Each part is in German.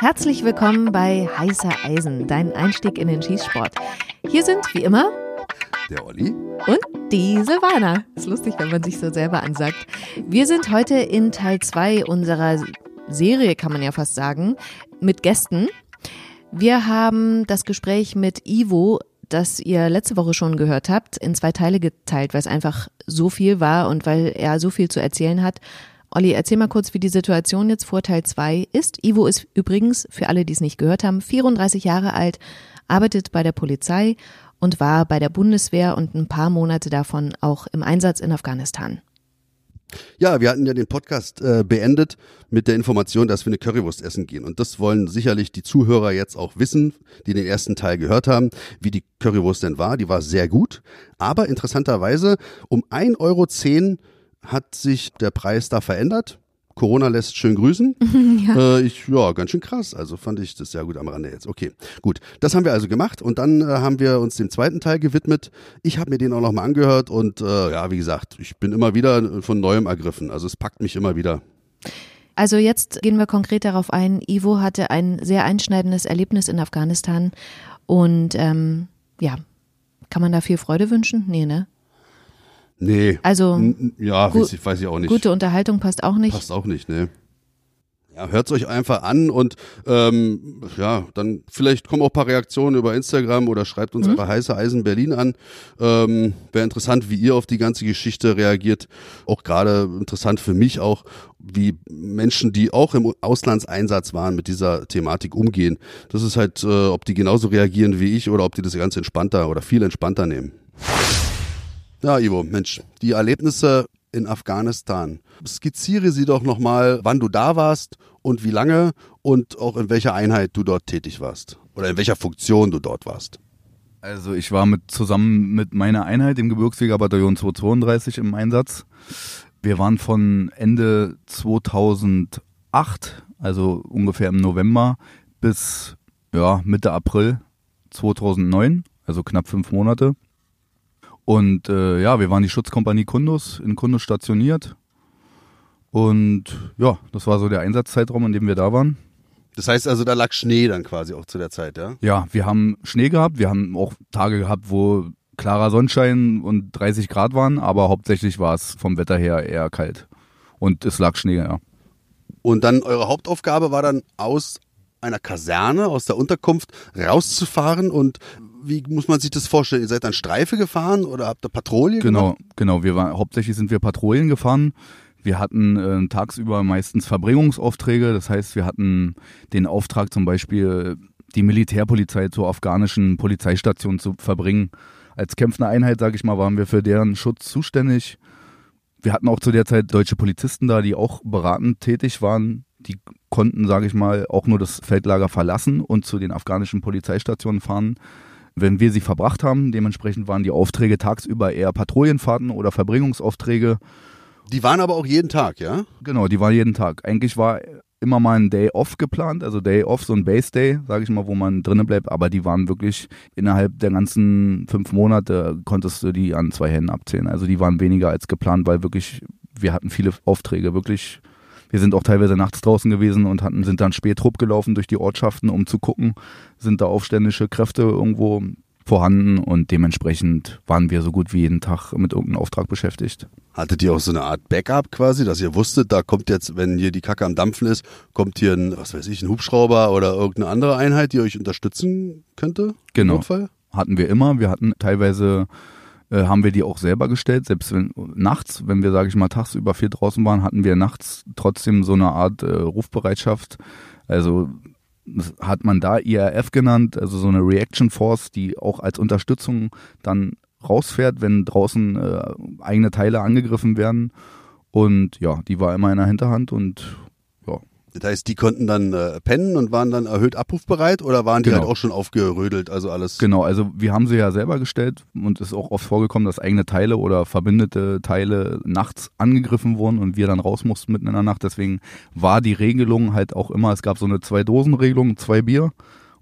Herzlich willkommen bei Heißer Eisen, dein Einstieg in den Schießsport. Hier sind wie immer der Olli und die Silvana. Ist lustig, wenn man sich so selber ansagt. Wir sind heute in Teil 2 unserer Serie, kann man ja fast sagen, mit Gästen. Wir haben das Gespräch mit Ivo, das ihr letzte Woche schon gehört habt, in zwei Teile geteilt, weil es einfach so viel war und weil er so viel zu erzählen hat. Olli, erzähl mal kurz, wie die Situation jetzt vor Teil 2 ist. Ivo ist übrigens, für alle, die es nicht gehört haben, 34 Jahre alt, arbeitet bei der Polizei und war bei der Bundeswehr und ein paar Monate davon auch im Einsatz in Afghanistan. Ja, wir hatten ja den Podcast äh, beendet mit der Information, dass wir eine Currywurst essen gehen. Und das wollen sicherlich die Zuhörer jetzt auch wissen, die den ersten Teil gehört haben, wie die Currywurst denn war. Die war sehr gut. Aber interessanterweise um 1,10 Euro hat sich der Preis da verändert. Corona lässt schön grüßen. ja. Äh, ich, ja, ganz schön krass. Also fand ich das sehr gut am Rande jetzt. Okay, gut. Das haben wir also gemacht und dann äh, haben wir uns dem zweiten Teil gewidmet. Ich habe mir den auch nochmal angehört und äh, ja, wie gesagt, ich bin immer wieder von neuem ergriffen. Also es packt mich immer wieder. Also jetzt gehen wir konkret darauf ein. Ivo hatte ein sehr einschneidendes Erlebnis in Afghanistan und ähm, ja, kann man da viel Freude wünschen? Nee, ne? Nee. Also ja, weiß ich, weiß ich auch nicht. Gute Unterhaltung passt auch nicht. Passt auch nicht, ne. Ja, hört euch einfach an und ähm, ja, dann vielleicht kommen auch ein paar Reaktionen über Instagram oder schreibt uns mhm. einfach heiße Eisen Berlin an. Ähm, Wäre interessant, wie ihr auf die ganze Geschichte reagiert. Auch gerade interessant für mich auch, wie Menschen, die auch im Auslandseinsatz waren, mit dieser Thematik umgehen. Das ist halt, äh, ob die genauso reagieren wie ich oder ob die das ganz entspannter oder viel entspannter nehmen. Ja, Ivo, Mensch, die Erlebnisse in Afghanistan. Skizziere sie doch nochmal, wann du da warst und wie lange und auch in welcher Einheit du dort tätig warst oder in welcher Funktion du dort warst. Also ich war mit zusammen mit meiner Einheit im Gebirgsjägerbataillon 232 im Einsatz. Wir waren von Ende 2008, also ungefähr im November, bis ja, Mitte April 2009, also knapp fünf Monate. Und äh, ja, wir waren die Schutzkompanie Kundus in Kundus stationiert. Und ja, das war so der Einsatzzeitraum, in dem wir da waren. Das heißt also, da lag Schnee dann quasi auch zu der Zeit, ja? Ja, wir haben Schnee gehabt. Wir haben auch Tage gehabt, wo klarer Sonnenschein und 30 Grad waren, aber hauptsächlich war es vom Wetter her eher kalt. Und es lag Schnee, ja. Und dann eure Hauptaufgabe war dann aus einer Kaserne, aus der Unterkunft rauszufahren und wie muss man sich das vorstellen? Ihr seid dann Streife gefahren oder habt ihr Patrouille genau, gemacht? Genau, wir waren, hauptsächlich sind wir Patrouillen gefahren. Wir hatten äh, tagsüber meistens Verbringungsaufträge. Das heißt, wir hatten den Auftrag zum Beispiel, die Militärpolizei zur afghanischen Polizeistation zu verbringen. Als kämpfende Einheit, sage ich mal, waren wir für deren Schutz zuständig. Wir hatten auch zu der Zeit deutsche Polizisten da, die auch beratend tätig waren. Die konnten, sage ich mal, auch nur das Feldlager verlassen und zu den afghanischen Polizeistationen fahren wenn wir sie verbracht haben. Dementsprechend waren die Aufträge tagsüber eher Patrouillenfahrten oder Verbringungsaufträge. Die waren aber auch jeden Tag, ja? Genau, die waren jeden Tag. Eigentlich war immer mal ein Day Off geplant, also Day Off, so ein Base Day, sage ich mal, wo man drinnen bleibt, aber die waren wirklich innerhalb der ganzen fünf Monate konntest du die an zwei Händen abzählen. Also die waren weniger als geplant, weil wirklich wir hatten viele Aufträge, wirklich wir sind auch teilweise nachts draußen gewesen und hatten, sind dann Spätrupp gelaufen durch die Ortschaften, um zu gucken, sind da aufständische Kräfte irgendwo vorhanden und dementsprechend waren wir so gut wie jeden Tag mit irgendeinem Auftrag beschäftigt. Hattet ihr auch so eine Art Backup quasi, dass ihr wusstet, da kommt jetzt, wenn hier die Kacke am Dampfen ist, kommt hier ein, was weiß ich, ein Hubschrauber oder irgendeine andere Einheit, die euch unterstützen könnte? Genau. Notfall? Hatten wir immer. Wir hatten teilweise äh, haben wir die auch selber gestellt. Selbst wenn nachts, wenn wir, sage ich mal, tagsüber viel draußen waren, hatten wir nachts trotzdem so eine Art äh, Rufbereitschaft. Also hat man da IRF genannt, also so eine Reaction Force, die auch als Unterstützung dann rausfährt, wenn draußen äh, eigene Teile angegriffen werden. Und ja, die war immer in der Hinterhand und das heißt, die konnten dann äh, pennen und waren dann erhöht abrufbereit oder waren die genau. halt auch schon aufgerödelt, also alles? Genau, also wir haben sie ja selber gestellt und es ist auch oft vorgekommen, dass eigene Teile oder verbindete Teile nachts angegriffen wurden und wir dann raus mussten mitten in der Nacht. Deswegen war die Regelung halt auch immer, es gab so eine Zwei-Dosen-Regelung, zwei Bier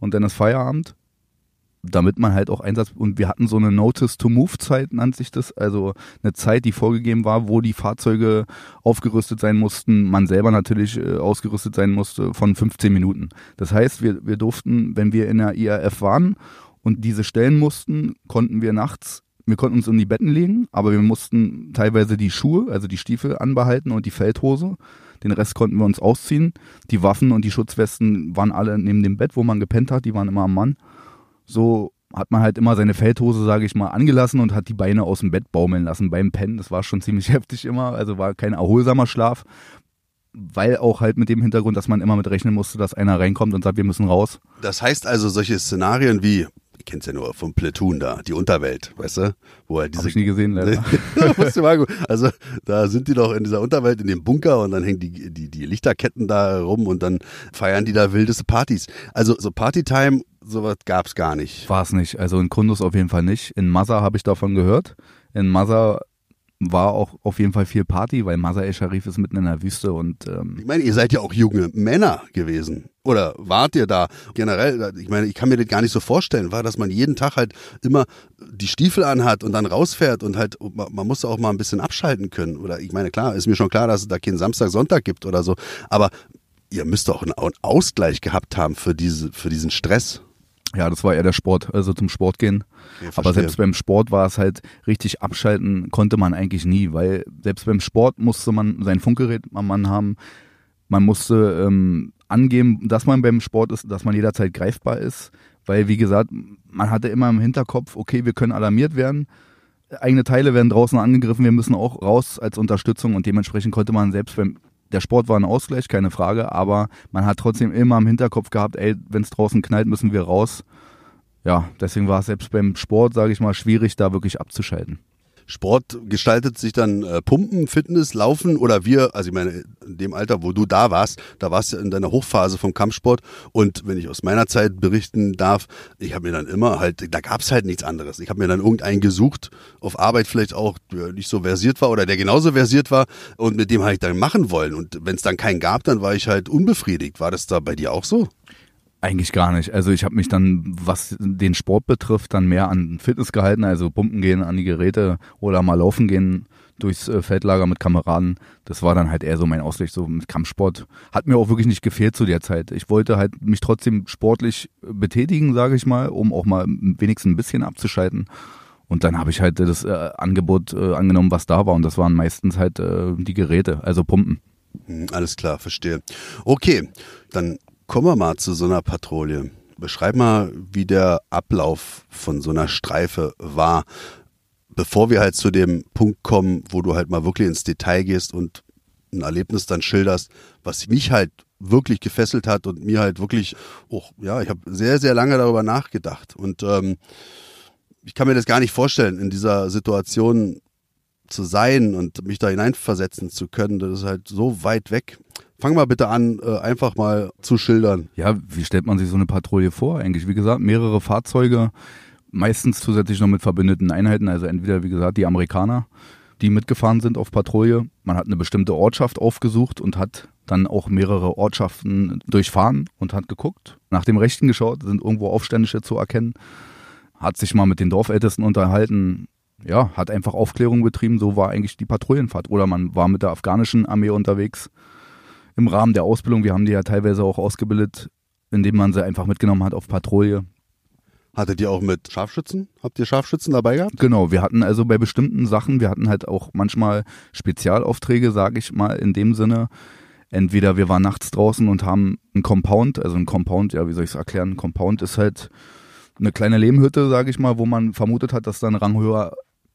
und dann ist Feierabend. Damit man halt auch Einsatz und wir hatten so eine Notice-to-Move-Zeit, nannt sich das, also eine Zeit, die vorgegeben war, wo die Fahrzeuge aufgerüstet sein mussten, man selber natürlich äh, ausgerüstet sein musste von 15 Minuten. Das heißt, wir, wir durften, wenn wir in der IRF waren und diese stellen mussten, konnten wir nachts wir konnten uns in die Betten legen, aber wir mussten teilweise die Schuhe, also die Stiefel anbehalten und die Feldhose. Den Rest konnten wir uns ausziehen. Die Waffen und die Schutzwesten waren alle neben dem Bett, wo man gepennt hat. Die waren immer am Mann so hat man halt immer seine Feldhose, sage ich mal, angelassen und hat die Beine aus dem Bett baumeln lassen beim Pennen. Das war schon ziemlich heftig immer, also war kein erholsamer Schlaf, weil auch halt mit dem Hintergrund, dass man immer mit rechnen musste, dass einer reinkommt und sagt, wir müssen raus. Das heißt also, solche Szenarien wie ich kenn's ja nur vom Platoon da, die Unterwelt, weißt du? Wo er diese. Hab ich nie gesehen, leider. also, da sind die doch in dieser Unterwelt, in dem Bunker und dann hängen die, die, die Lichterketten da rum und dann feiern die da wildeste Partys. Also, so Partytime sowas gab es gar nicht. War es nicht. Also in Kundus auf jeden Fall nicht. In Masa habe ich davon gehört. In Masa war auch auf jeden Fall viel Party, weil Masa el Sharif ist mitten in der Wüste und ähm ich meine, ihr seid ja auch junge Männer gewesen. Oder wart ihr da generell? Ich meine, ich kann mir das gar nicht so vorstellen, war, dass man jeden Tag halt immer die Stiefel anhat und dann rausfährt und halt, man muss auch mal ein bisschen abschalten können. Oder ich meine, klar, ist mir schon klar, dass es da keinen Samstag, Sonntag gibt oder so. Aber ihr müsst doch einen Ausgleich gehabt haben für diese, für diesen Stress. Ja, das war eher der Sport, also zum Sport gehen. Ja, Aber selbst beim Sport war es halt richtig abschalten konnte man eigentlich nie, weil selbst beim Sport musste man sein Funkgerät am Mann haben. Man musste ähm, angeben, dass man beim Sport ist, dass man jederzeit greifbar ist, weil wie gesagt, man hatte immer im Hinterkopf, okay, wir können alarmiert werden, eigene Teile werden draußen angegriffen, wir müssen auch raus als Unterstützung und dementsprechend konnte man selbst beim der Sport war ein Ausgleich, keine Frage, aber man hat trotzdem immer im Hinterkopf gehabt, ey, wenn es draußen knallt, müssen wir raus. Ja, deswegen war es selbst beim Sport, sage ich mal, schwierig, da wirklich abzuschalten. Sport gestaltet sich dann äh, Pumpen, Fitness, Laufen oder wir, also ich meine, in dem Alter, wo du da warst, da warst du in deiner Hochphase vom Kampfsport und wenn ich aus meiner Zeit berichten darf, ich habe mir dann immer halt, da gab's halt nichts anderes. Ich habe mir dann irgendeinen gesucht, auf Arbeit vielleicht auch, der nicht so versiert war oder der genauso versiert war und mit dem habe ich dann machen wollen und wenn es dann keinen gab, dann war ich halt unbefriedigt. War das da bei dir auch so? Eigentlich gar nicht. Also ich habe mich dann, was den Sport betrifft, dann mehr an Fitness gehalten, also pumpen gehen an die Geräte oder mal laufen gehen durchs äh, Feldlager mit Kameraden. Das war dann halt eher so mein Ausgleich, so mit Kampfsport. Hat mir auch wirklich nicht gefehlt zu der Zeit. Ich wollte halt mich trotzdem sportlich betätigen, sage ich mal, um auch mal wenigstens ein bisschen abzuschalten. Und dann habe ich halt das äh, Angebot äh, angenommen, was da war. Und das waren meistens halt äh, die Geräte, also Pumpen. Hm, alles klar, verstehe. Okay, dann Kommen wir mal zu so einer Patrouille. Beschreib mal, wie der Ablauf von so einer Streife war, bevor wir halt zu dem Punkt kommen, wo du halt mal wirklich ins Detail gehst und ein Erlebnis dann schilderst, was mich halt wirklich gefesselt hat und mir halt wirklich, oh, ja, ich habe sehr, sehr lange darüber nachgedacht. Und ähm, ich kann mir das gar nicht vorstellen, in dieser Situation zu sein und mich da hineinversetzen zu können. Das ist halt so weit weg. Fang mal bitte an, äh, einfach mal zu schildern. Ja, wie stellt man sich so eine Patrouille vor eigentlich? Wie gesagt, mehrere Fahrzeuge, meistens zusätzlich noch mit verbündeten Einheiten, also entweder, wie gesagt, die Amerikaner, die mitgefahren sind auf Patrouille. Man hat eine bestimmte Ortschaft aufgesucht und hat dann auch mehrere Ortschaften durchfahren und hat geguckt, nach dem Rechten geschaut, sind irgendwo Aufständische zu erkennen, hat sich mal mit den Dorfältesten unterhalten, ja, hat einfach Aufklärung betrieben, so war eigentlich die Patrouillenfahrt. Oder man war mit der afghanischen Armee unterwegs, im Rahmen der Ausbildung. Wir haben die ja teilweise auch ausgebildet, indem man sie einfach mitgenommen hat auf Patrouille. Hattet ihr auch mit Scharfschützen? Habt ihr Scharfschützen dabei gehabt? Genau, wir hatten also bei bestimmten Sachen, wir hatten halt auch manchmal Spezialaufträge, sage ich mal, in dem Sinne. Entweder wir waren nachts draußen und haben einen Compound, also ein Compound, ja, wie soll ich es erklären? Ein Compound ist halt eine kleine Lehmhütte, sage ich mal, wo man vermutet hat, dass da ein ranghöher,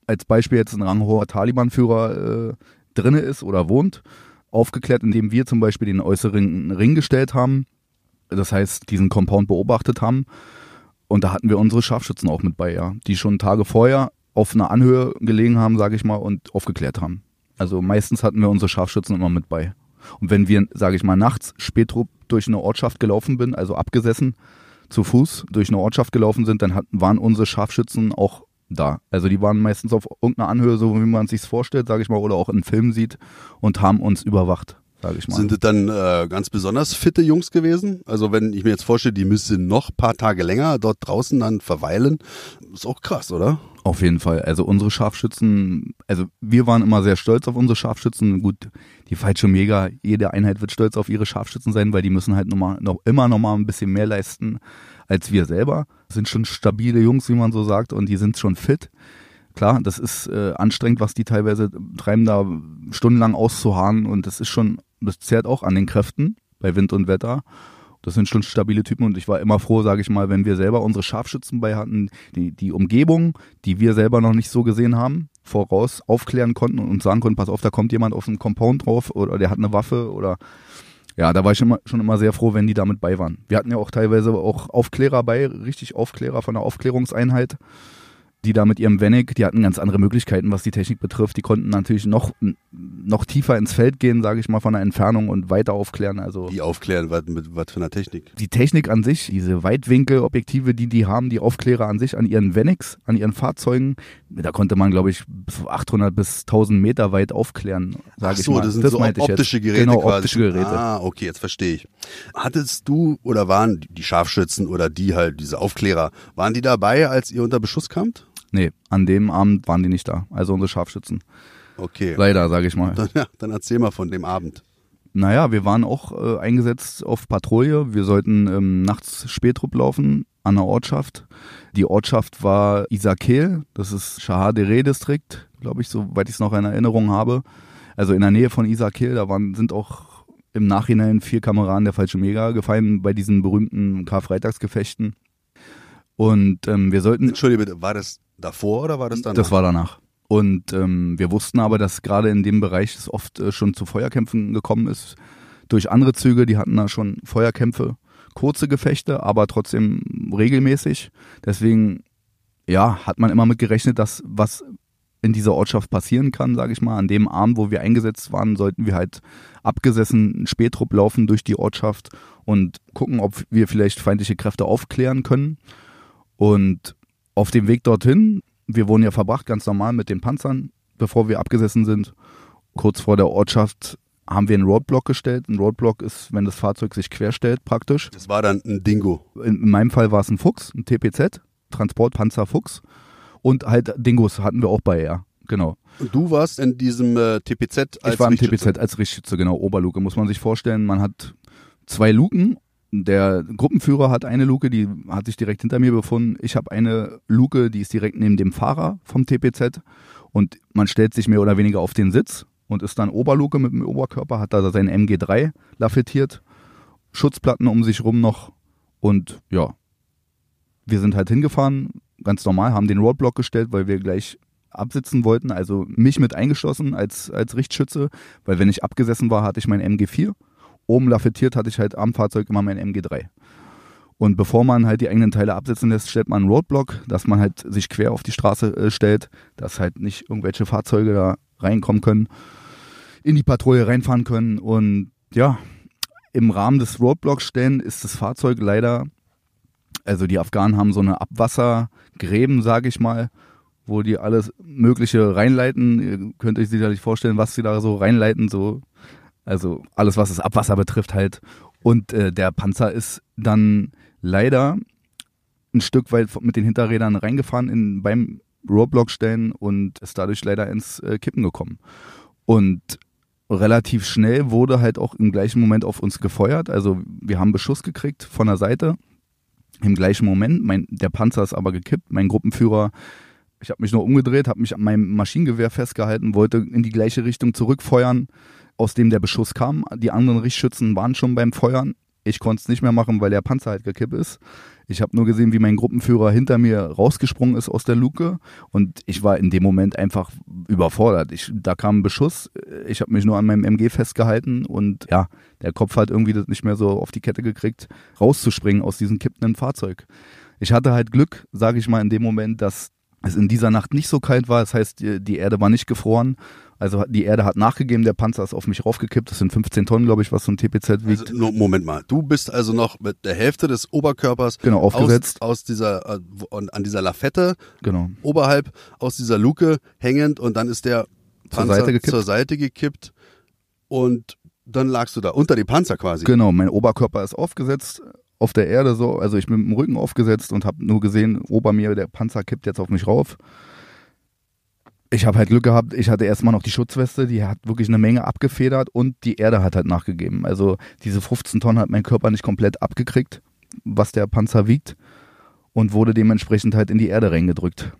als Beispiel jetzt ein ranghoher Taliban-Führer äh, drinne ist oder wohnt aufgeklärt, indem wir zum Beispiel den äußeren Ring gestellt haben. Das heißt, diesen Compound beobachtet haben. Und da hatten wir unsere Scharfschützen auch mit bei, ja, die schon Tage vorher auf einer Anhöhe gelegen haben, sage ich mal, und aufgeklärt haben. Also meistens hatten wir unsere Scharfschützen immer mit bei. Und wenn wir, sage ich mal, nachts spätrup durch eine Ortschaft gelaufen bin, also abgesessen, zu Fuß durch eine Ortschaft gelaufen sind, dann hatten, waren unsere Scharfschützen auch da. Also die waren meistens auf irgendeiner Anhöhe, so wie man es sich vorstellt, sage ich mal, oder auch in Filmen sieht und haben uns überwacht. sage ich mal. Sind es dann äh, ganz besonders fitte Jungs gewesen? Also wenn ich mir jetzt vorstelle, die müssen noch paar Tage länger dort draußen dann verweilen, ist auch krass, oder? Auf jeden Fall. Also unsere Scharfschützen, also wir waren immer sehr stolz auf unsere Scharfschützen. Gut, die Mega, jede Einheit wird stolz auf ihre Scharfschützen sein, weil die müssen halt noch, mal, noch immer noch mal ein bisschen mehr leisten als wir selber. Das sind schon stabile Jungs, wie man so sagt, und die sind schon fit. Klar, das ist äh, anstrengend, was die teilweise treiben, da stundenlang auszuharren und das ist schon, das zehrt auch an den Kräften bei Wind und Wetter. Das sind schon stabile Typen und ich war immer froh, sage ich mal, wenn wir selber unsere Scharfschützen bei hatten, die, die Umgebung, die wir selber noch nicht so gesehen haben, voraus aufklären konnten und sagen konnten, pass auf, da kommt jemand auf einen Compound drauf oder der hat eine Waffe oder ja, da war ich immer, schon immer sehr froh, wenn die damit bei waren. Wir hatten ja auch teilweise auch Aufklärer bei, richtig Aufklärer von der Aufklärungseinheit die da mit ihrem Venig, die hatten ganz andere Möglichkeiten, was die Technik betrifft. Die konnten natürlich noch, noch tiefer ins Feld gehen, sage ich mal, von der Entfernung und weiter aufklären. Also die aufklären, was, mit was für einer Technik? Die Technik an sich, diese Weitwinkelobjektive, die die haben, die Aufklärer an sich, an ihren Venigs, an ihren Fahrzeugen, da konnte man, glaube ich, 800 bis 1000 Meter weit aufklären, sage ich mal. das sind das so optische. Geräte Genau, quasi. optische Geräte. Ah, okay, jetzt verstehe ich. Hattest du oder waren die Scharfschützen oder die halt, diese Aufklärer, waren die dabei, als ihr unter Beschuss kamt? Nee, an dem Abend waren die nicht da. Also unsere Scharfschützen. Okay. Leider, sage ich mal. Dann, ja, dann erzähl mal von dem Abend. Naja, wir waren auch äh, eingesetzt auf Patrouille. Wir sollten ähm, nachts Spätrupp laufen an der Ortschaft. Die Ortschaft war Isakel, das ist Shahadere-Distrikt, glaube ich, soweit ich es noch in Erinnerung habe. Also in der Nähe von Isakel, da waren, sind auch im Nachhinein vier Kameraden der Falsche Mega gefallen bei diesen berühmten Karfreitagsgefechten. Und ähm, wir sollten. Entschuldige bitte, war das davor oder war das danach? Das war danach. Und ähm, wir wussten aber, dass gerade in dem Bereich es oft äh, schon zu Feuerkämpfen gekommen ist. Durch andere Züge, die hatten da schon Feuerkämpfe, kurze Gefechte, aber trotzdem regelmäßig. Deswegen, ja, hat man immer mit gerechnet, dass was in dieser Ortschaft passieren kann, sage ich mal. An dem Abend, wo wir eingesetzt waren, sollten wir halt abgesessen einen Spätrupp laufen durch die Ortschaft und gucken, ob wir vielleicht feindliche Kräfte aufklären können. Und auf dem Weg dorthin, wir wurden ja verbracht, ganz normal mit den Panzern, bevor wir abgesessen sind. Kurz vor der Ortschaft haben wir einen Roadblock gestellt. Ein Roadblock ist, wenn das Fahrzeug sich querstellt, praktisch. Das war dann ein Dingo. In, in meinem Fall war es ein Fuchs, ein TPZ, Transportpanzer Fuchs. Und halt Dingos hatten wir auch bei, ja. Genau. Und du warst in diesem äh, TPZ als Ich war im TPZ als Richtschütze, genau, Oberluke. Muss man sich vorstellen, man hat zwei Luken der Gruppenführer hat eine Luke, die hat sich direkt hinter mir befunden. Ich habe eine Luke, die ist direkt neben dem Fahrer vom TPZ. Und man stellt sich mehr oder weniger auf den Sitz und ist dann Oberluke mit dem Oberkörper, hat da sein MG3 lafettiert, Schutzplatten um sich rum noch. Und ja, wir sind halt hingefahren, ganz normal, haben den Roadblock gestellt, weil wir gleich absitzen wollten, also mich mit eingeschlossen als, als Richtschütze, weil wenn ich abgesessen war, hatte ich mein MG4 oben lafettiert hatte ich halt am Fahrzeug immer mein MG3. Und bevor man halt die eigenen Teile absetzen lässt, stellt man einen Roadblock, dass man halt sich quer auf die Straße äh, stellt, dass halt nicht irgendwelche Fahrzeuge da reinkommen können, in die Patrouille reinfahren können. Und ja, im Rahmen des Roadblocks stellen ist das Fahrzeug leider, also die Afghanen haben so eine Abwassergräben, sage ich mal, wo die alles Mögliche reinleiten. Ihr könnt euch sicherlich vorstellen, was sie da so reinleiten, so also alles, was das Abwasser betrifft halt. Und äh, der Panzer ist dann leider ein Stück weit mit den Hinterrädern reingefahren in, beim Roadblock stellen und ist dadurch leider ins äh, Kippen gekommen. Und relativ schnell wurde halt auch im gleichen Moment auf uns gefeuert. Also wir haben Beschuss gekriegt von der Seite. Im gleichen Moment, mein, der Panzer ist aber gekippt. Mein Gruppenführer, ich habe mich nur umgedreht, habe mich an meinem Maschinengewehr festgehalten, wollte in die gleiche Richtung zurückfeuern aus dem der Beschuss kam. Die anderen Richtschützen waren schon beim Feuern. Ich konnte es nicht mehr machen, weil der Panzer halt gekippt ist. Ich habe nur gesehen, wie mein Gruppenführer hinter mir rausgesprungen ist aus der Luke und ich war in dem Moment einfach überfordert. Ich, da kam ein Beschuss, ich habe mich nur an meinem MG festgehalten und ja, der Kopf hat irgendwie das nicht mehr so auf die Kette gekriegt, rauszuspringen aus diesem kippenden Fahrzeug. Ich hatte halt Glück, sage ich mal, in dem Moment, dass es in dieser Nacht nicht so kalt war. Das heißt, die Erde war nicht gefroren also die Erde hat nachgegeben, der Panzer ist auf mich raufgekippt. Das sind 15 Tonnen, glaube ich, was so ein TPZ wiegt. Also, Moment mal, du bist also noch mit der Hälfte des Oberkörpers genau, aufgesetzt. Aus, aus dieser, äh, an dieser Lafette, genau. oberhalb aus dieser Luke hängend und dann ist der Panzer zur Seite gekippt, zur Seite gekippt und dann lagst du da unter dem Panzer quasi. Genau, mein Oberkörper ist aufgesetzt auf der Erde so, also ich bin mit dem Rücken aufgesetzt und habe nur gesehen, ober mir der Panzer kippt jetzt auf mich rauf. Ich habe halt Glück gehabt, ich hatte erstmal noch die Schutzweste, die hat wirklich eine Menge abgefedert und die Erde hat halt nachgegeben. Also diese 15 Tonnen hat mein Körper nicht komplett abgekriegt, was der Panzer wiegt und wurde dementsprechend halt in die Erde reingedrückt.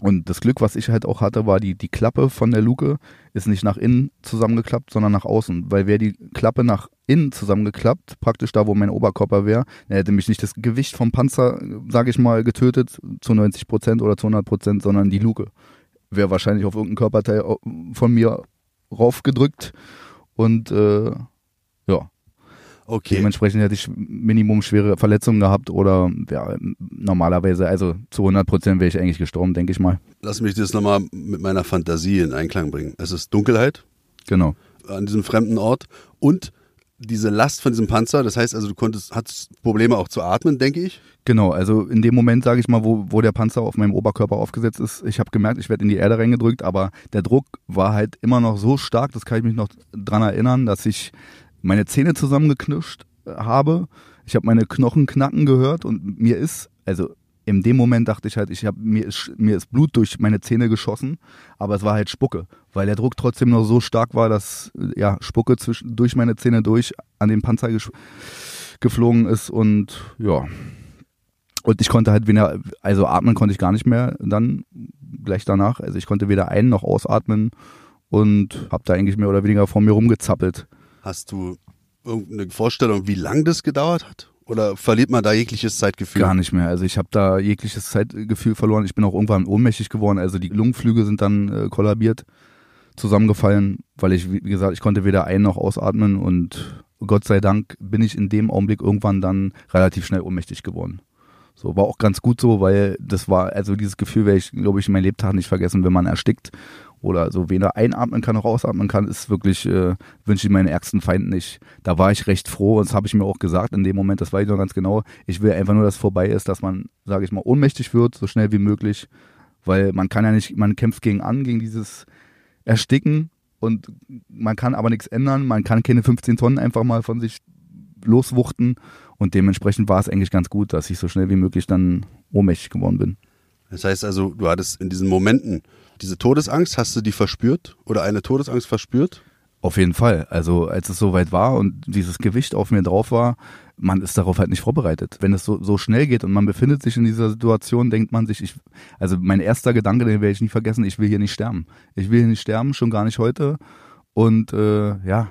Und das Glück, was ich halt auch hatte, war die, die Klappe von der Luke ist nicht nach innen zusammengeklappt, sondern nach außen. Weil wäre die Klappe nach innen zusammengeklappt, praktisch da, wo mein Oberkörper wäre, dann hätte mich nicht das Gewicht vom Panzer, sage ich mal, getötet zu 90 Prozent oder zu 100 Prozent, sondern die Luke. Wäre wahrscheinlich auf irgendein Körperteil von mir raufgedrückt und äh, ja, Okay. Dementsprechend hätte ich Minimum schwere Verletzungen gehabt oder ja, normalerweise, also zu 100 Prozent wäre ich eigentlich gestorben, denke ich mal. Lass mich das nochmal mit meiner Fantasie in Einklang bringen. Es ist Dunkelheit. Genau. An diesem fremden Ort und diese Last von diesem Panzer, das heißt also, du konntest, hattest Probleme auch zu atmen, denke ich. Genau, also in dem Moment, sage ich mal, wo, wo der Panzer auf meinem Oberkörper aufgesetzt ist, ich habe gemerkt, ich werde in die Erde reingedrückt, aber der Druck war halt immer noch so stark, das kann ich mich noch dran erinnern, dass ich meine Zähne zusammengeknirscht habe. Ich habe meine Knochen knacken gehört und mir ist, also in dem Moment dachte ich halt, ich habe mir ist, mir ist Blut durch meine Zähne geschossen, aber es war halt Spucke, weil der Druck trotzdem noch so stark war, dass ja Spucke zwischen durch meine Zähne durch an den Panzer geflogen ist und ja und ich konnte halt weder, also atmen konnte ich gar nicht mehr dann gleich danach, also ich konnte weder ein noch ausatmen und habe da eigentlich mehr oder weniger vor mir rumgezappelt. Hast du irgendeine Vorstellung, wie lang das gedauert hat? Oder verliert man da jegliches Zeitgefühl? Gar nicht mehr. Also ich habe da jegliches Zeitgefühl verloren. Ich bin auch irgendwann ohnmächtig geworden. Also die Lungenflüge sind dann äh, kollabiert, zusammengefallen, weil ich, wie gesagt, ich konnte weder ein- noch ausatmen und Gott sei Dank bin ich in dem Augenblick irgendwann dann relativ schnell ohnmächtig geworden. So war auch ganz gut so, weil das war, also dieses Gefühl werde ich, glaube ich, in meinem Lebtag nicht vergessen, wenn man erstickt oder so weder einatmen kann noch ausatmen kann, ist wirklich, äh, wünsche ich meinen ärgsten Feind nicht. Da war ich recht froh und das habe ich mir auch gesagt in dem Moment, das weiß ich noch ganz genau. Ich will einfach nur, dass es vorbei ist, dass man, sage ich mal, ohnmächtig wird, so schnell wie möglich, weil man kann ja nicht, man kämpft gegen an, gegen dieses Ersticken und man kann aber nichts ändern, man kann keine 15 Tonnen einfach mal von sich loswuchten und dementsprechend war es eigentlich ganz gut, dass ich so schnell wie möglich dann ohnmächtig geworden bin. Das heißt also, du hattest in diesen Momenten diese Todesangst, hast du die verspürt oder eine Todesangst verspürt? Auf jeden Fall. Also als es soweit war und dieses Gewicht auf mir drauf war, man ist darauf halt nicht vorbereitet. Wenn es so, so schnell geht und man befindet sich in dieser Situation, denkt man sich, ich, also mein erster Gedanke, den werde ich nie vergessen, ich will hier nicht sterben. Ich will hier nicht sterben, schon gar nicht heute. Und äh, ja,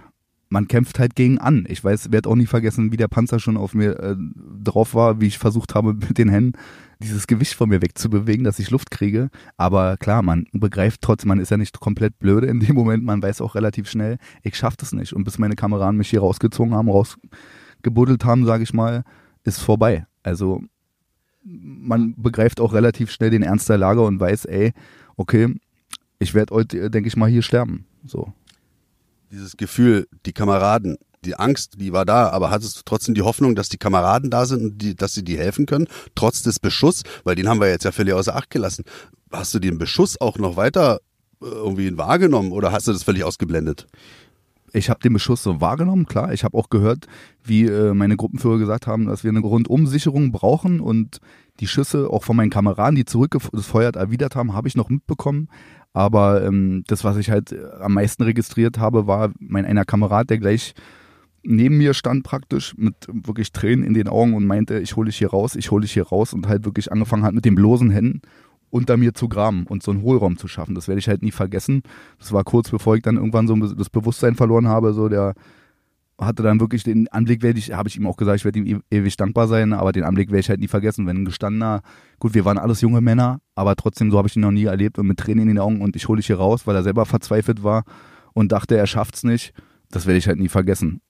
man kämpft halt gegen an. Ich weiß, werde auch nie vergessen, wie der Panzer schon auf mir äh, drauf war, wie ich versucht habe, mit den Händen dieses Gewicht von mir wegzubewegen, dass ich Luft kriege. Aber klar, man begreift trotzdem, man ist ja nicht komplett blöde in dem Moment, man weiß auch relativ schnell, ich schaff das nicht. Und bis meine Kameraden mich hier rausgezogen haben, rausgebuddelt haben, sage ich mal, ist vorbei. Also man begreift auch relativ schnell den Ernst der Lage und weiß, ey, okay, ich werde heute, denke ich mal, hier sterben. So dieses Gefühl, die Kameraden, die Angst, die war da, aber hattest du trotzdem die Hoffnung, dass die Kameraden da sind und die, dass sie dir helfen können, trotz des Beschusses, weil den haben wir jetzt ja völlig außer Acht gelassen. Hast du den Beschuss auch noch weiter äh, irgendwie wahrgenommen oder hast du das völlig ausgeblendet? Ich habe den Beschuss so wahrgenommen, klar. Ich habe auch gehört, wie äh, meine Gruppenführer gesagt haben, dass wir eine Rundumsicherung brauchen und die Schüsse auch von meinen Kameraden, die zurückgefeuert erwidert haben, habe ich noch mitbekommen. Aber ähm, das, was ich halt äh, am meisten registriert habe, war mein einer Kamerad, der gleich neben mir stand praktisch mit wirklich Tränen in den Augen und meinte, ich hole dich hier raus, ich hole dich hier raus und halt wirklich angefangen hat mit den bloßen Händen unter mir zu graben und so einen Hohlraum zu schaffen. Das werde ich halt nie vergessen. Das war kurz bevor ich dann irgendwann so das Bewusstsein verloren habe, so der hatte dann wirklich den Anblick, werde ich, habe ich ihm auch gesagt, ich werde ihm e-, ewig dankbar sein, aber den Anblick werde ich halt nie vergessen, wenn ein gestandener, gut, wir waren alles junge Männer, aber trotzdem, so habe ich ihn noch nie erlebt und mit Tränen in den Augen und ich hole dich hier raus, weil er selber verzweifelt war und dachte, er schafft's nicht. Das werde ich halt nie vergessen.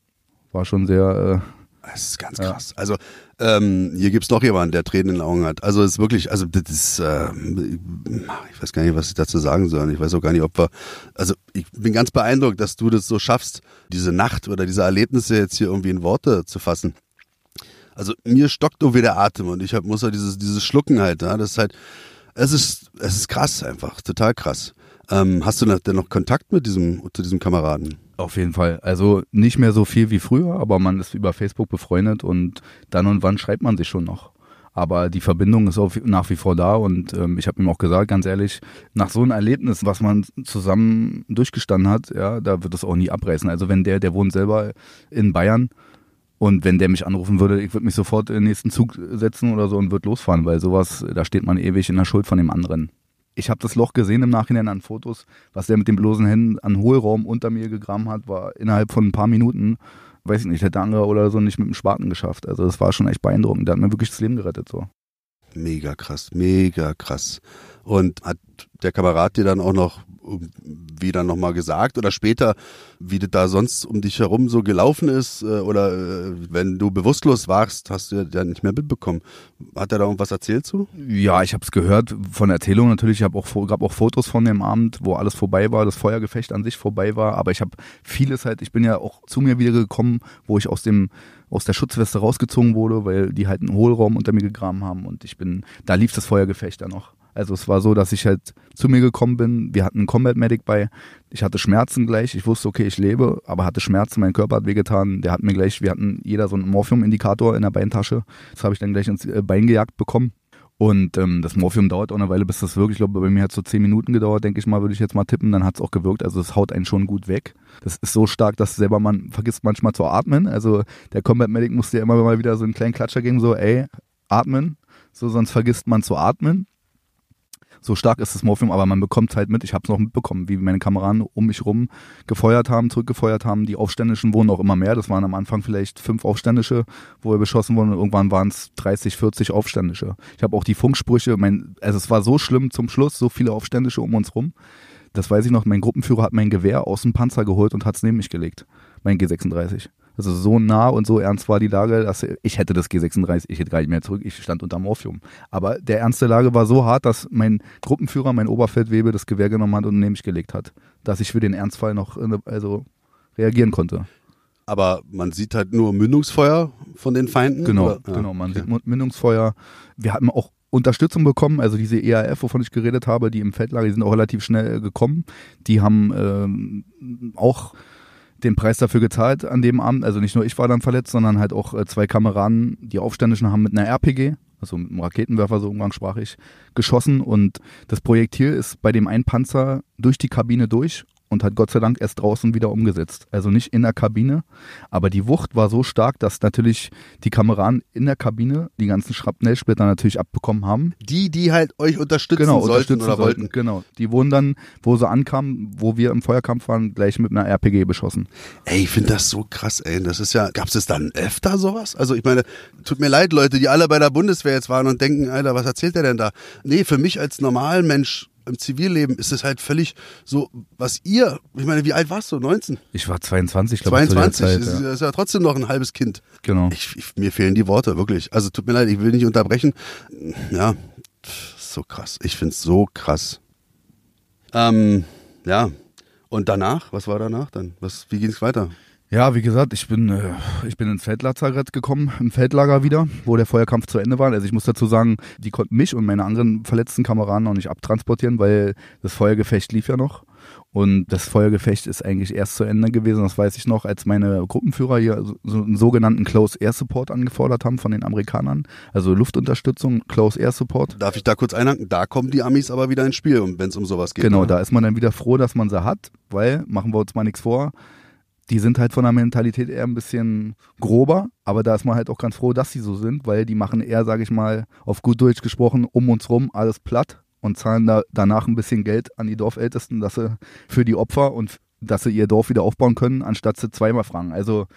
War schon sehr, äh, das ist ganz krass. Ja. Also ähm, hier gibt's noch jemanden, der Tränen in den Augen hat. Also es ist wirklich, also das ist, äh, ich weiß gar nicht, was ich dazu sagen soll. Ich weiß auch gar nicht, ob wir, also ich bin ganz beeindruckt, dass du das so schaffst, diese Nacht oder diese Erlebnisse jetzt hier irgendwie in Worte zu fassen. Also mir stockt irgendwie der Atem und ich hab, muss halt dieses, dieses Schlucken halt, ja, das ist halt, es ist, es ist krass einfach, total krass. Ähm, hast du denn noch Kontakt mit diesem, zu diesem Kameraden? Auf jeden Fall. Also nicht mehr so viel wie früher, aber man ist über Facebook befreundet und dann und wann schreibt man sich schon noch. Aber die Verbindung ist auch nach wie vor da und ähm, ich habe ihm auch gesagt, ganz ehrlich, nach so einem Erlebnis, was man zusammen durchgestanden hat, ja, da wird es auch nie abreißen. Also wenn der, der wohnt selber in Bayern und wenn der mich anrufen würde, ich würde mich sofort in den nächsten Zug setzen oder so und würde losfahren, weil sowas, da steht man ewig in der Schuld von dem anderen. Ich habe das Loch gesehen im Nachhinein an Fotos, was der mit den bloßen Händen an Hohlraum unter mir gegraben hat, war innerhalb von ein paar Minuten weiß ich nicht, hätte andere oder so nicht mit dem Spaten geschafft. Also das war schon echt beeindruckend. Der hat mir wirklich das Leben gerettet so. Mega krass, mega krass. Und hat der Kamerad dir dann auch noch wieder nochmal gesagt oder später, wie das da sonst um dich herum so gelaufen ist äh, oder äh, wenn du bewusstlos warst, hast du ja nicht mehr mitbekommen. Hat er da irgendwas erzählt zu? Ja, ich habe es gehört von Erzählungen natürlich. Ich habe auch gab auch Fotos von dem Abend, wo alles vorbei war, das Feuergefecht an sich vorbei war. Aber ich habe vieles halt. Ich bin ja auch zu mir wieder gekommen, wo ich aus dem aus der Schutzweste rausgezogen wurde, weil die halt einen Hohlraum unter mir gegraben haben und ich bin, da lief das Feuergefecht dann noch. Also es war so, dass ich halt zu mir gekommen bin. Wir hatten einen Combat Medic bei. Ich hatte Schmerzen gleich. Ich wusste, okay, ich lebe, aber hatte Schmerzen. Mein Körper hat wehgetan. Der hat mir gleich, wir hatten jeder so einen Morphium-Indikator in der Beintasche. Das habe ich dann gleich ins äh, Bein gejagt bekommen. Und ähm, das Morphium dauert auch eine Weile, bis das wirklich, ich glaube, bei mir hat es so zehn Minuten gedauert, denke ich mal, würde ich jetzt mal tippen, dann hat es auch gewirkt. Also es haut einen schon gut weg. Das ist so stark, dass selber man vergisst manchmal zu atmen. Also der Combat Medic musste ja immer mal wieder so einen kleinen Klatscher geben, so, ey, atmen. So, sonst vergisst man zu atmen so stark ist das Morphium, aber man bekommt halt mit. Ich habe es noch mitbekommen, wie meine Kameraden um mich rum gefeuert haben, zurückgefeuert haben. Die Aufständischen wurden auch immer mehr. Das waren am Anfang vielleicht fünf Aufständische, wo wir beschossen wurden. Und irgendwann waren es 30, 40 Aufständische. Ich habe auch die Funksprüche, mein, also es war so schlimm zum Schluss, so viele Aufständische um uns rum. Das weiß ich noch, mein Gruppenführer hat mein Gewehr aus dem Panzer geholt und hat es neben mich gelegt. Mein G36. Also so nah und so ernst war die Lage, dass ich hätte das G36, ich hätte gar nicht mehr zurück, ich stand unter Morphium. Aber der Ernst der Lage war so hart, dass mein Gruppenführer, mein Oberfeldwebel, das Gewehr genommen hat und neben mich gelegt hat. Dass ich für den Ernstfall noch also reagieren konnte. Aber man sieht halt nur Mündungsfeuer von den Feinden? Genau, oder? genau, man okay. sieht Mündungsfeuer. Wir hatten auch Unterstützung bekommen, also diese EAF, wovon ich geredet habe, die im Feldlager, die sind auch relativ schnell gekommen. Die haben ähm, auch den Preis dafür gezahlt an dem Abend. Also nicht nur ich war dann verletzt, sondern halt auch äh, zwei Kameraden, die Aufständischen haben mit einer RPG, also mit einem Raketenwerfer so umgangssprachlich, geschossen und das Projektil ist bei dem einen Panzer durch die Kabine durch und hat Gott sei Dank erst draußen wieder umgesetzt. Also nicht in der Kabine, aber die Wucht war so stark, dass natürlich die Kameraden in der Kabine die ganzen Schrapnellsplitter natürlich abbekommen haben. Die, die halt euch unterstützen genau, sollten unterstützen oder wollten. Genau, die wurden dann, wo sie ankamen, wo wir im Feuerkampf waren, gleich mit einer RPG beschossen. Ey, ich finde das so krass, ey. Das ist ja, gab es dann öfter sowas? Also ich meine, tut mir leid, Leute, die alle bei der Bundeswehr jetzt waren und denken, Alter, was erzählt der denn da? Nee, für mich als Normalmensch im Zivilleben ist es halt völlig so, was ihr, ich meine, wie alt warst du? 19? Ich war 22, glaube ich. 22, Zeit, ist, ja. ist ja trotzdem noch ein halbes Kind. Genau. Ich, ich, mir fehlen die Worte, wirklich. Also tut mir leid, ich will nicht unterbrechen. Ja, so krass. Ich finde es so krass. Ähm, ja. Und danach, was war danach dann? Was, wie ging es weiter? Ja, wie gesagt, ich bin, äh, ich bin ins Feldlazarett gekommen, im Feldlager wieder, wo der Feuerkampf zu Ende war. Also ich muss dazu sagen, die konnten mich und meine anderen verletzten Kameraden noch nicht abtransportieren, weil das Feuergefecht lief ja noch. Und das Feuergefecht ist eigentlich erst zu Ende gewesen, das weiß ich noch, als meine Gruppenführer hier so einen sogenannten Close Air Support angefordert haben von den Amerikanern. Also Luftunterstützung, Close Air Support. Darf ich da kurz einhaken? Da kommen die Amis aber wieder ins Spiel, wenn es um sowas geht. Genau, oder? da ist man dann wieder froh, dass man sie hat, weil, machen wir uns mal nichts vor, die sind halt von der Mentalität eher ein bisschen grober, aber da ist man halt auch ganz froh, dass sie so sind, weil die machen eher, sage ich mal, auf gut Deutsch gesprochen, um uns rum alles platt und zahlen da danach ein bisschen Geld an die Dorfältesten, dass sie für die Opfer und dass sie ihr Dorf wieder aufbauen können, anstatt sie zweimal fragen. Also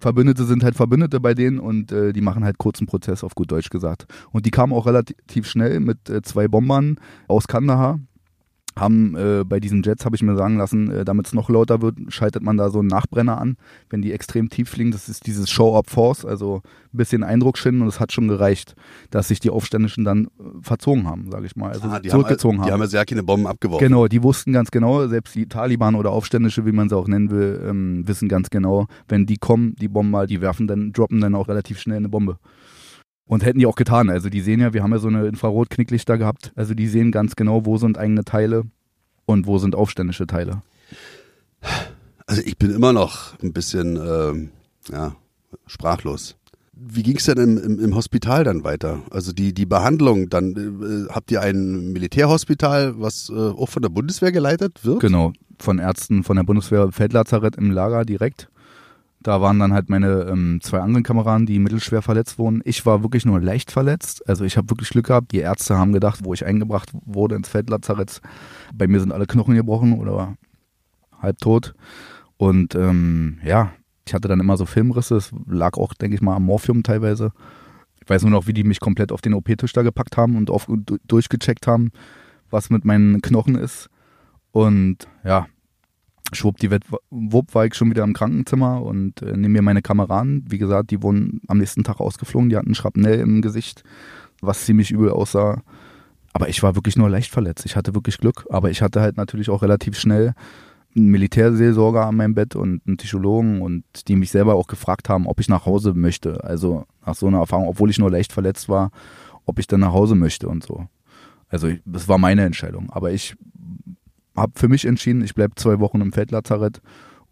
Verbündete sind halt Verbündete bei denen und äh, die machen halt kurzen Prozess, auf gut Deutsch gesagt. Und die kamen auch relativ schnell mit äh, zwei Bombern aus Kandahar haben äh, bei diesen Jets, habe ich mir sagen lassen, äh, damit es noch lauter wird, schaltet man da so einen Nachbrenner an, wenn die extrem tief fliegen. Das ist dieses Show-Up-Force, also ein bisschen Eindruck schinden und es hat schon gereicht, dass sich die Aufständischen dann äh, verzogen haben, sage ich mal, also ah, zurückgezogen haben. Die haben ja sehr keine Bomben abgeworfen. Genau, die wussten ganz genau, selbst die Taliban oder Aufständische, wie man sie auch nennen will, ähm, wissen ganz genau, wenn die kommen, die Bomber, die werfen dann, droppen dann auch relativ schnell eine Bombe. Und hätten die auch getan. Also die sehen ja, wir haben ja so eine Infrarot-Knicklichter gehabt. Also die sehen ganz genau, wo sind eigene Teile und wo sind aufständische Teile. Also ich bin immer noch ein bisschen ähm, ja, sprachlos. Wie ging es denn im, im, im, Hospital dann weiter? Also die, die Behandlung, dann äh, habt ihr ein Militärhospital, was äh, auch von der Bundeswehr geleitet wird? Genau, von Ärzten von der Bundeswehr Feldlazarett im Lager direkt. Da waren dann halt meine ähm, zwei anderen Kameraden, die mittelschwer verletzt wurden. Ich war wirklich nur leicht verletzt. Also ich habe wirklich Glück gehabt. Die Ärzte haben gedacht, wo ich eingebracht wurde ins Feldlazarett, bei mir sind alle Knochen gebrochen oder halb tot. Und ähm, ja, ich hatte dann immer so Filmrisse. Es lag auch, denke ich mal, am Morphium teilweise. Ich weiß nur noch, wie die mich komplett auf den OP-Tisch da gepackt haben und auf, durchgecheckt haben, was mit meinen Knochen ist. Und ja, schwuppdiwupp war ich schon wieder im Krankenzimmer und äh, nehme mir meine Kameraden. Wie gesagt, die wurden am nächsten Tag ausgeflogen, die hatten Schrapnell im Gesicht, was ziemlich übel aussah. Aber ich war wirklich nur leicht verletzt. Ich hatte wirklich Glück, aber ich hatte halt natürlich auch relativ schnell einen Militärseelsorger an meinem Bett und einen Psychologen und die mich selber auch gefragt haben, ob ich nach Hause möchte. Also nach so einer Erfahrung, obwohl ich nur leicht verletzt war, ob ich dann nach Hause möchte und so. Also das war meine Entscheidung. Aber ich habe für mich entschieden, ich bleibe zwei Wochen im Feldlazarett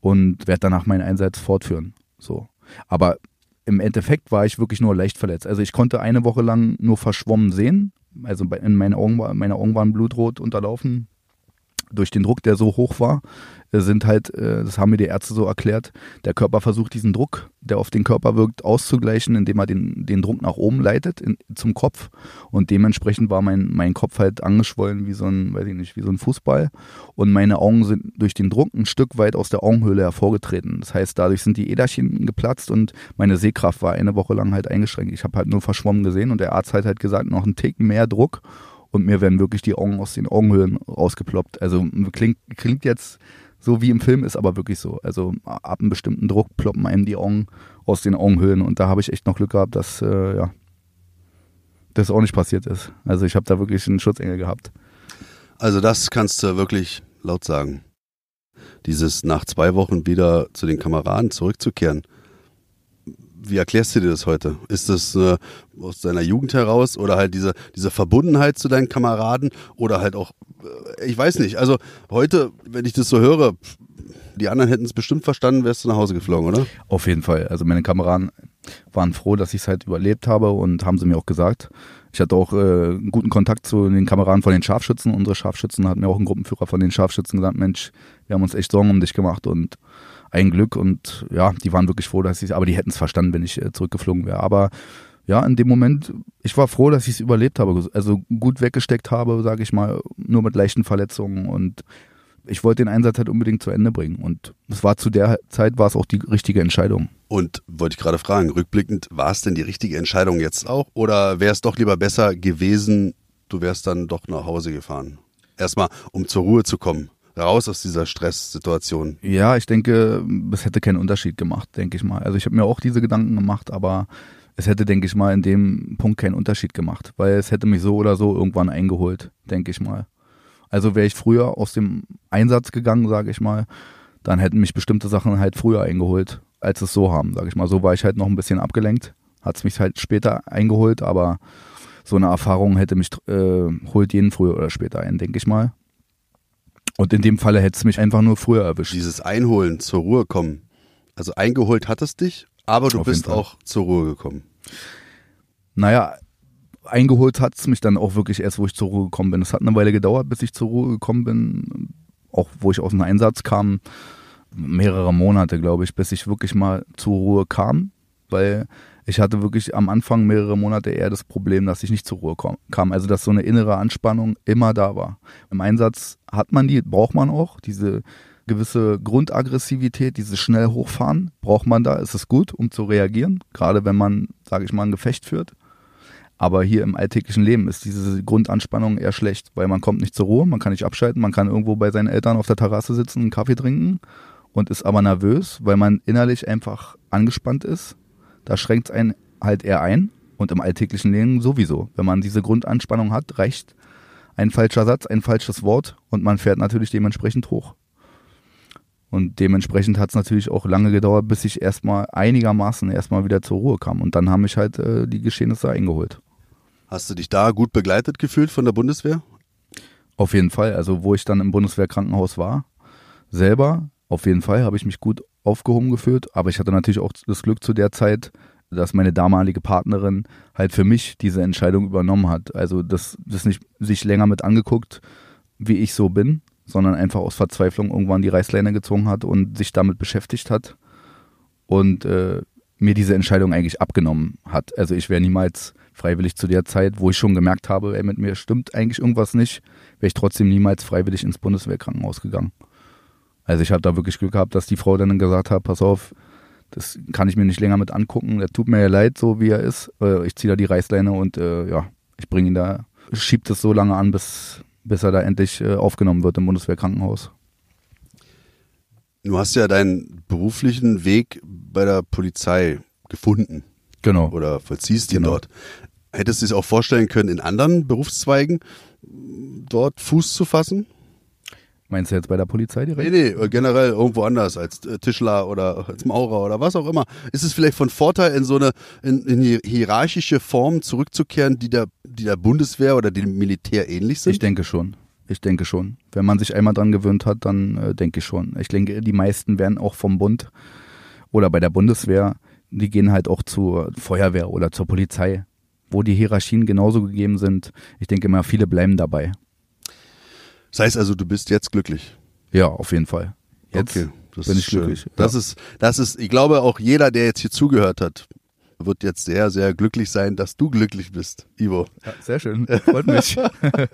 und werde danach meinen Einsatz fortführen. So. Aber im Endeffekt war ich wirklich nur leicht verletzt. Also ich konnte eine Woche lang nur verschwommen sehen. Also in meine Augen, meine Augen waren blutrot unterlaufen durch den Druck, der so hoch war sind halt, äh, das haben mir die Ärzte so erklärt, der Körper versucht diesen Druck, der auf den Körper wirkt, auszugleichen, indem er den, den Druck nach oben leitet in, zum Kopf. Und dementsprechend war mein, mein Kopf halt angeschwollen wie so ein, weiß ich nicht, wie so ein Fußball. Und meine Augen sind durch den Druck ein Stück weit aus der Augenhöhle hervorgetreten. Das heißt, dadurch sind die Äderchen geplatzt und meine Sehkraft war eine Woche lang halt eingeschränkt. Ich habe halt nur verschwommen gesehen und der Arzt hat halt gesagt, noch einen Tick mehr Druck und mir werden wirklich die Augen aus den Augenhöhlen rausgeploppt. Also klingt, klingt jetzt so wie im Film ist aber wirklich so. Also ab einem bestimmten Druck ploppen einem die Augen aus den Augenhöhlen und da habe ich echt noch Glück gehabt, dass äh, ja das auch nicht passiert ist. Also ich habe da wirklich einen Schutzengel gehabt. Also das kannst du wirklich laut sagen. Dieses nach zwei Wochen wieder zu den Kameraden zurückzukehren. Wie erklärst du dir das heute? Ist das äh, aus deiner Jugend heraus oder halt diese, diese Verbundenheit zu deinen Kameraden oder halt auch äh, ich weiß nicht. Also heute, wenn ich das so höre, die anderen hätten es bestimmt verstanden, wärst du nach Hause geflogen, oder? Auf jeden Fall. Also meine Kameraden waren froh, dass ich es halt überlebt habe und haben sie mir auch gesagt. Ich hatte auch äh, einen guten Kontakt zu den Kameraden von den Scharfschützen. Unsere Scharfschützen hatten mir auch ein Gruppenführer von den Scharfschützen gesagt, Mensch, wir haben uns echt Sorgen um dich gemacht und ein Glück und ja, die waren wirklich froh, dass ich aber die hätten es verstanden, wenn ich äh, zurückgeflogen wäre. Aber ja, in dem Moment, ich war froh, dass ich es überlebt habe. Also gut weggesteckt habe, sage ich mal, nur mit leichten Verletzungen. Und ich wollte den Einsatz halt unbedingt zu Ende bringen. Und es war zu der Zeit war es auch die richtige Entscheidung. Und wollte ich gerade fragen, rückblickend, war es denn die richtige Entscheidung jetzt auch? Oder wäre es doch lieber besser gewesen, du wärst dann doch nach Hause gefahren? Erstmal, um zur Ruhe zu kommen raus aus dieser Stresssituation. Ja, ich denke, es hätte keinen Unterschied gemacht, denke ich mal. Also ich habe mir auch diese Gedanken gemacht, aber es hätte, denke ich mal, in dem Punkt keinen Unterschied gemacht, weil es hätte mich so oder so irgendwann eingeholt, denke ich mal. Also wäre ich früher aus dem Einsatz gegangen, sage ich mal, dann hätten mich bestimmte Sachen halt früher eingeholt, als es so haben, sage ich mal. So war ich halt noch ein bisschen abgelenkt, hat es mich halt später eingeholt, aber so eine Erfahrung hätte mich, äh, holt jeden früher oder später ein, denke ich mal. Und in dem Falle hätte es mich einfach nur früher erwischt. Dieses Einholen, zur Ruhe kommen. Also eingeholt hat es dich aber du Auf bist auch zur Ruhe gekommen. Naja, eingeholt hat es mich dann auch wirklich erst, wo ich zur Ruhe gekommen bin. Es hat eine Weile gedauert, bis ich zur Ruhe gekommen bin. Auch wo ich aus dem Einsatz kam, mehrere Monate, glaube ich, bis ich wirklich mal zur Ruhe kam. Weil ich hatte wirklich am Anfang mehrere Monate eher das Problem, dass ich nicht zur Ruhe kam. Also dass so eine innere Anspannung immer da war. Im Einsatz hat man die, braucht man auch, diese gewisse Grundaggressivität, dieses schnell hochfahren, braucht man da, ist es gut, um zu reagieren, gerade wenn man, sage ich mal, ein Gefecht führt. Aber hier im alltäglichen Leben ist diese Grundanspannung eher schlecht, weil man kommt nicht zur Ruhe, man kann nicht abschalten, man kann irgendwo bei seinen Eltern auf der Terrasse sitzen, einen Kaffee trinken und ist aber nervös, weil man innerlich einfach angespannt ist. Da schränkt es einen halt eher ein und im alltäglichen Leben sowieso. Wenn man diese Grundanspannung hat, reicht ein falscher Satz, ein falsches Wort und man fährt natürlich dementsprechend hoch. Und dementsprechend hat es natürlich auch lange gedauert, bis ich erstmal einigermaßen erstmal wieder zur Ruhe kam. Und dann haben mich halt äh, die Geschehnisse eingeholt. Hast du dich da gut begleitet gefühlt von der Bundeswehr? Auf jeden Fall. Also wo ich dann im Bundeswehrkrankenhaus war, selber Auf jeden Fall habe ich mich gut aufgehoben gefühlt, aber ich hatte natürlich auch das Glück zu der Zeit, dass meine damalige Partnerin halt für mich diese Entscheidung übernommen hat. Also das, das nicht sich länger mit angeguckt, wie ich so bin, sondern einfach aus Verzweiflung irgendwann die Reißleine gezogen hat und sich damit beschäftigt hat und äh, mir diese Entscheidung eigentlich abgenommen hat. Also ich wäre niemals freiwillig zu der Zeit, wo ich schon gemerkt habe, ey, mit mir stimmt eigentlich irgendwas nicht, wäre ich trotzdem niemals freiwillig ins Bundeswehrkrankenhaus gegangen. Also ich habe da wirklich Glück gehabt, dass die Frau dann gesagt hat, pass auf, das kann ich mir nicht länger mit angucken. Der tut mir ja leid, so wie er ist. Äh, ich ziehe da die Reißleine und äh, ja, ich bringe ihn da, schiebt es so lange an, bis, bis er da endlich äh, aufgenommen wird im Bundeswehrkrankenhaus. Du hast ja deinen beruflichen Weg bei der Polizei gefunden. Genau. Oder vollziehst ihn genau. dort. Hättest du es auch vorstellen können, in anderen Berufszweigen dort Fuß zu fassen? Meinst du jetzt bei der Polizei direkt? Nee, nee, generell irgendwo anders, als äh, Tischler oder als Maurer oder was auch immer. Ist es vielleicht von Vorteil, in so eine in, in hierarchische Form zurückzukehren, die der, die der Bundeswehr oder dem Militär ähnlich sind? Ich denke schon. Ich denke schon. Wenn man sich einmal dran gewöhnt hat, dann äh, denke ich schon. Ich denke, die meisten werden auch vom Bund oder bei der Bundeswehr, die gehen halt auch zur Feuerwehr oder zur Polizei, wo die Hierarchien genauso gegeben sind. Ich denke mal, viele bleiben dabei. Das heißt also, du bist jetzt glücklich. Ja, auf jeden Fall. Jetzt okay, bin ich glücklich. Das ja. ist, das ist, ich glaube auch jeder, der jetzt hier zugehört hat, wird jetzt sehr, sehr glücklich sein, dass du glücklich bist, Ivo. Ja, sehr schön. Freut mich.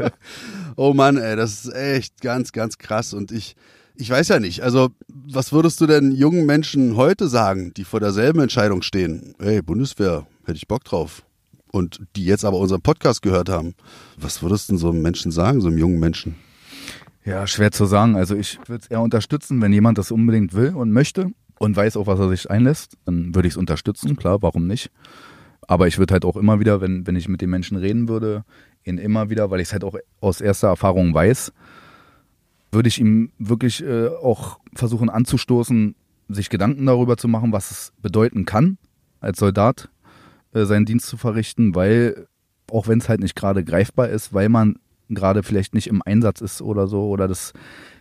oh Mann, ey, das ist echt ganz, ganz krass. Und ich, ich weiß ja nicht. Also, was würdest du denn jungen Menschen heute sagen, die vor derselben Entscheidung stehen? Hey, Bundeswehr, hätte ich Bock drauf. Und die jetzt aber unseren Podcast gehört haben. Was würdest du denn so einem Menschen sagen, so einem jungen Menschen? Ja, schwer zu sagen. Also ich würde es eher unterstützen, wenn jemand das unbedingt will und möchte und weiß, auf was er sich einlässt, dann würde ich es unterstützen, klar, warum nicht. Aber ich würde halt auch immer wieder, wenn, wenn ich mit den Menschen reden würde, ihn immer wieder, weil ich es halt auch aus erster Erfahrung weiß, würde ich ihm wirklich äh, auch versuchen anzustoßen, sich Gedanken darüber zu machen, was es bedeuten kann, als Soldat äh, seinen Dienst zu verrichten, weil, auch wenn es halt nicht gerade greifbar ist, weil man gerade vielleicht nicht im Einsatz ist oder so oder das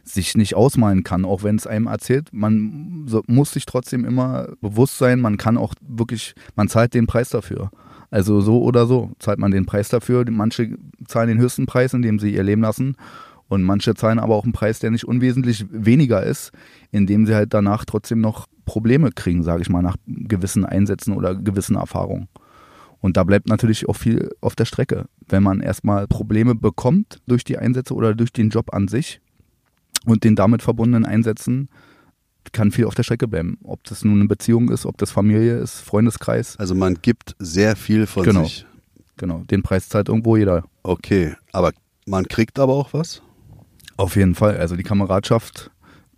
sich nicht ausmalen kann, auch wenn es einem erzählt. Man muss sich trotzdem immer bewusst sein, man kann auch wirklich, man zahlt den Preis dafür. Also so oder so zahlt man den Preis dafür. Manche zahlen den höchsten Preis, indem sie ihr Leben lassen. Und manche zahlen aber auch einen Preis, der nicht unwesentlich weniger ist, indem sie halt danach trotzdem noch Probleme kriegen, sage ich mal, nach gewissen Einsätzen oder gewissen Erfahrungen. Und da bleibt natürlich auch viel auf der Strecke. Wenn man erstmal Probleme bekommt durch die Einsätze oder durch den Job an sich und den damit verbundenen Einsätzen, kann viel auf der Strecke bleiben. Ob das nun eine Beziehung ist, ob das Familie ist, Freundeskreis. Also man gibt sehr viel von genau. sich. Genau, den Preis zahlt irgendwo jeder. Okay, aber man kriegt aber auch was? Auf jeden Fall. Also die Kameradschaft,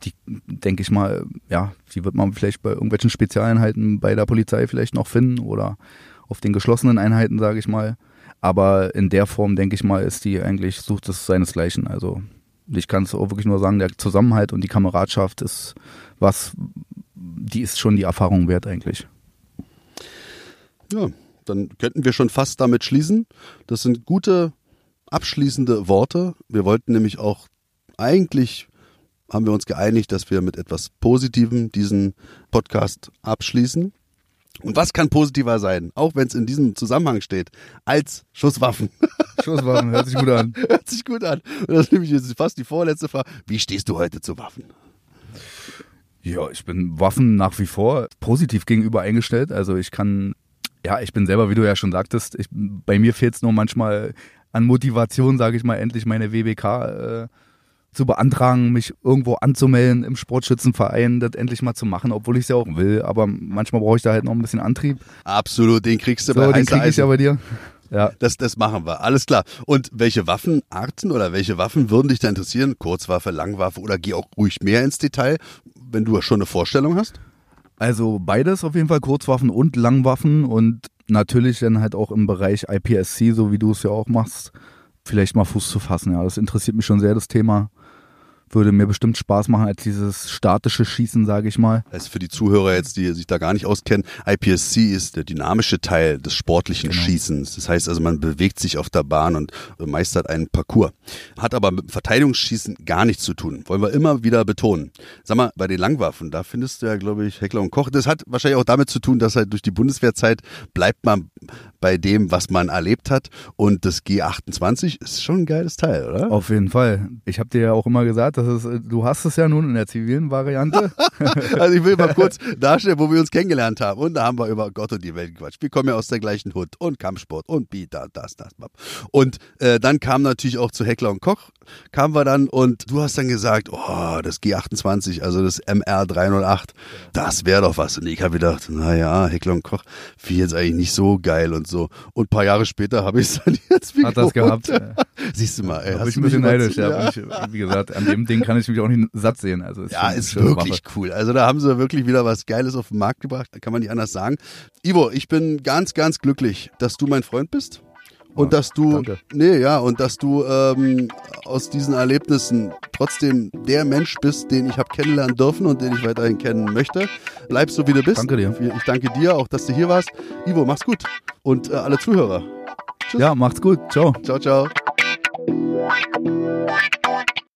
die denke ich mal, ja, die wird man vielleicht bei irgendwelchen Spezialeinheiten bei der Polizei vielleicht noch finden oder auf den geschlossenen Einheiten, sage ich mal. Aber in der Form, denke ich mal, ist die eigentlich, sucht es seinesgleichen. Also ich kann es auch wirklich nur sagen, der Zusammenhalt und die Kameradschaft ist was, die ist schon die Erfahrung wert eigentlich. Ja, dann könnten wir schon fast damit schließen. Das sind gute abschließende Worte. Wir wollten nämlich auch eigentlich haben wir uns geeinigt, dass wir mit etwas Positivem diesen Podcast abschließen. Und was kann positiver sein, auch wenn es in diesem Zusammenhang steht, als Schusswaffen? Schusswaffen, hört sich gut an. hört sich gut an. Und das ist nämlich jetzt fast die vorletzte Frage. Wie stehst du heute zu Waffen? Ja, ich bin Waffen nach wie vor positiv gegenüber eingestellt. Also ich kann, ja, ich bin selber, wie du ja schon sagtest, ich, bei mir fehlt es nur manchmal an Motivation, sage ich mal, endlich meine WBK äh, zu beantragen, mich irgendwo anzumelden im Sportschützenverein, das endlich mal zu machen, obwohl ich es ja auch will. Aber manchmal brauche ich da halt noch ein bisschen Antrieb. Absolut, den kriegst du so, bei den krieg ich ja bei dir. Ja. Das, das machen wir. Alles klar. Und welche Waffenarten oder welche Waffen würden dich da interessieren? Kurzwaffe, Langwaffe oder geh auch ruhig mehr ins Detail, wenn du schon eine Vorstellung hast? Also beides auf jeden Fall, Kurzwaffen und Langwaffen und natürlich dann halt auch im Bereich IPSC, so wie du es ja auch machst, vielleicht mal Fuß zu fassen. Ja, das interessiert mich schon sehr, das Thema würde mir bestimmt Spaß machen als dieses statische Schießen, sage ich mal. Ist für die Zuhörer jetzt, die sich da gar nicht auskennen, IPSC ist der dynamische Teil des sportlichen Genau. Schießens. Das heißt also, man bewegt sich auf der Bahn und meistert einen Parcours. Hat aber mit dem Verteidigungsschießen gar nichts zu tun. Wollen wir immer wieder betonen. Sag mal, bei den Langwaffen, da findest du ja, glaube ich, Heckler und Koch. Das hat wahrscheinlich auch damit zu tun, dass halt durch die Bundeswehrzeit bleibt man bei dem, was man erlebt hat. Und das G28 ist schon ein geiles Teil, oder? Auf jeden Fall. Ich habe dir ja auch immer gesagt, dass es, äh, du hast es ja nun in der zivilen Variante. Also ich will mal kurz darstellen, wo wir uns kennengelernt haben. Und da haben wir über Gott und die Welt gequatscht. Wir kommen ja aus der gleichen Hut und Kampfsport und da, das, das, bab. Und äh, dann kam natürlich auch zu Heckler und Koch, kamen wir dann und du hast dann gesagt, oh, das G28, also das MR 308, das wäre doch was. Und ich habe gedacht, naja, Heckler und Koch, wie jetzt eigentlich nicht so geil und so. Und ein paar Jahre später habe ich es dann jetzt wieder Hat das gehabt. Ja. Siehst du mal, ey, Da hast ich ein bisschen neidisch. Ja. Ich, wie gesagt, an dem Ding kann ich mich auch nicht satt sehen. Also ist Ja, ist wirklich Waffe. cool. Also da haben sie wirklich wieder was Geiles auf den Markt gebracht, kann man nicht anders sagen. Ivo, ich bin ganz, ganz glücklich, dass du mein Freund bist. Und dass du, danke. nee, ja, und dass du ähm, aus diesen Erlebnissen trotzdem der Mensch bist, den ich habe kennenlernen dürfen und den ich weiterhin kennen möchte. Bleib so, wie du bist. Danke dir. Ich danke dir auch, dass du hier warst. Ivo, mach's gut. Und äh, alle Zuhörer. Ja, macht's gut. Ciao. Ciao, ciao.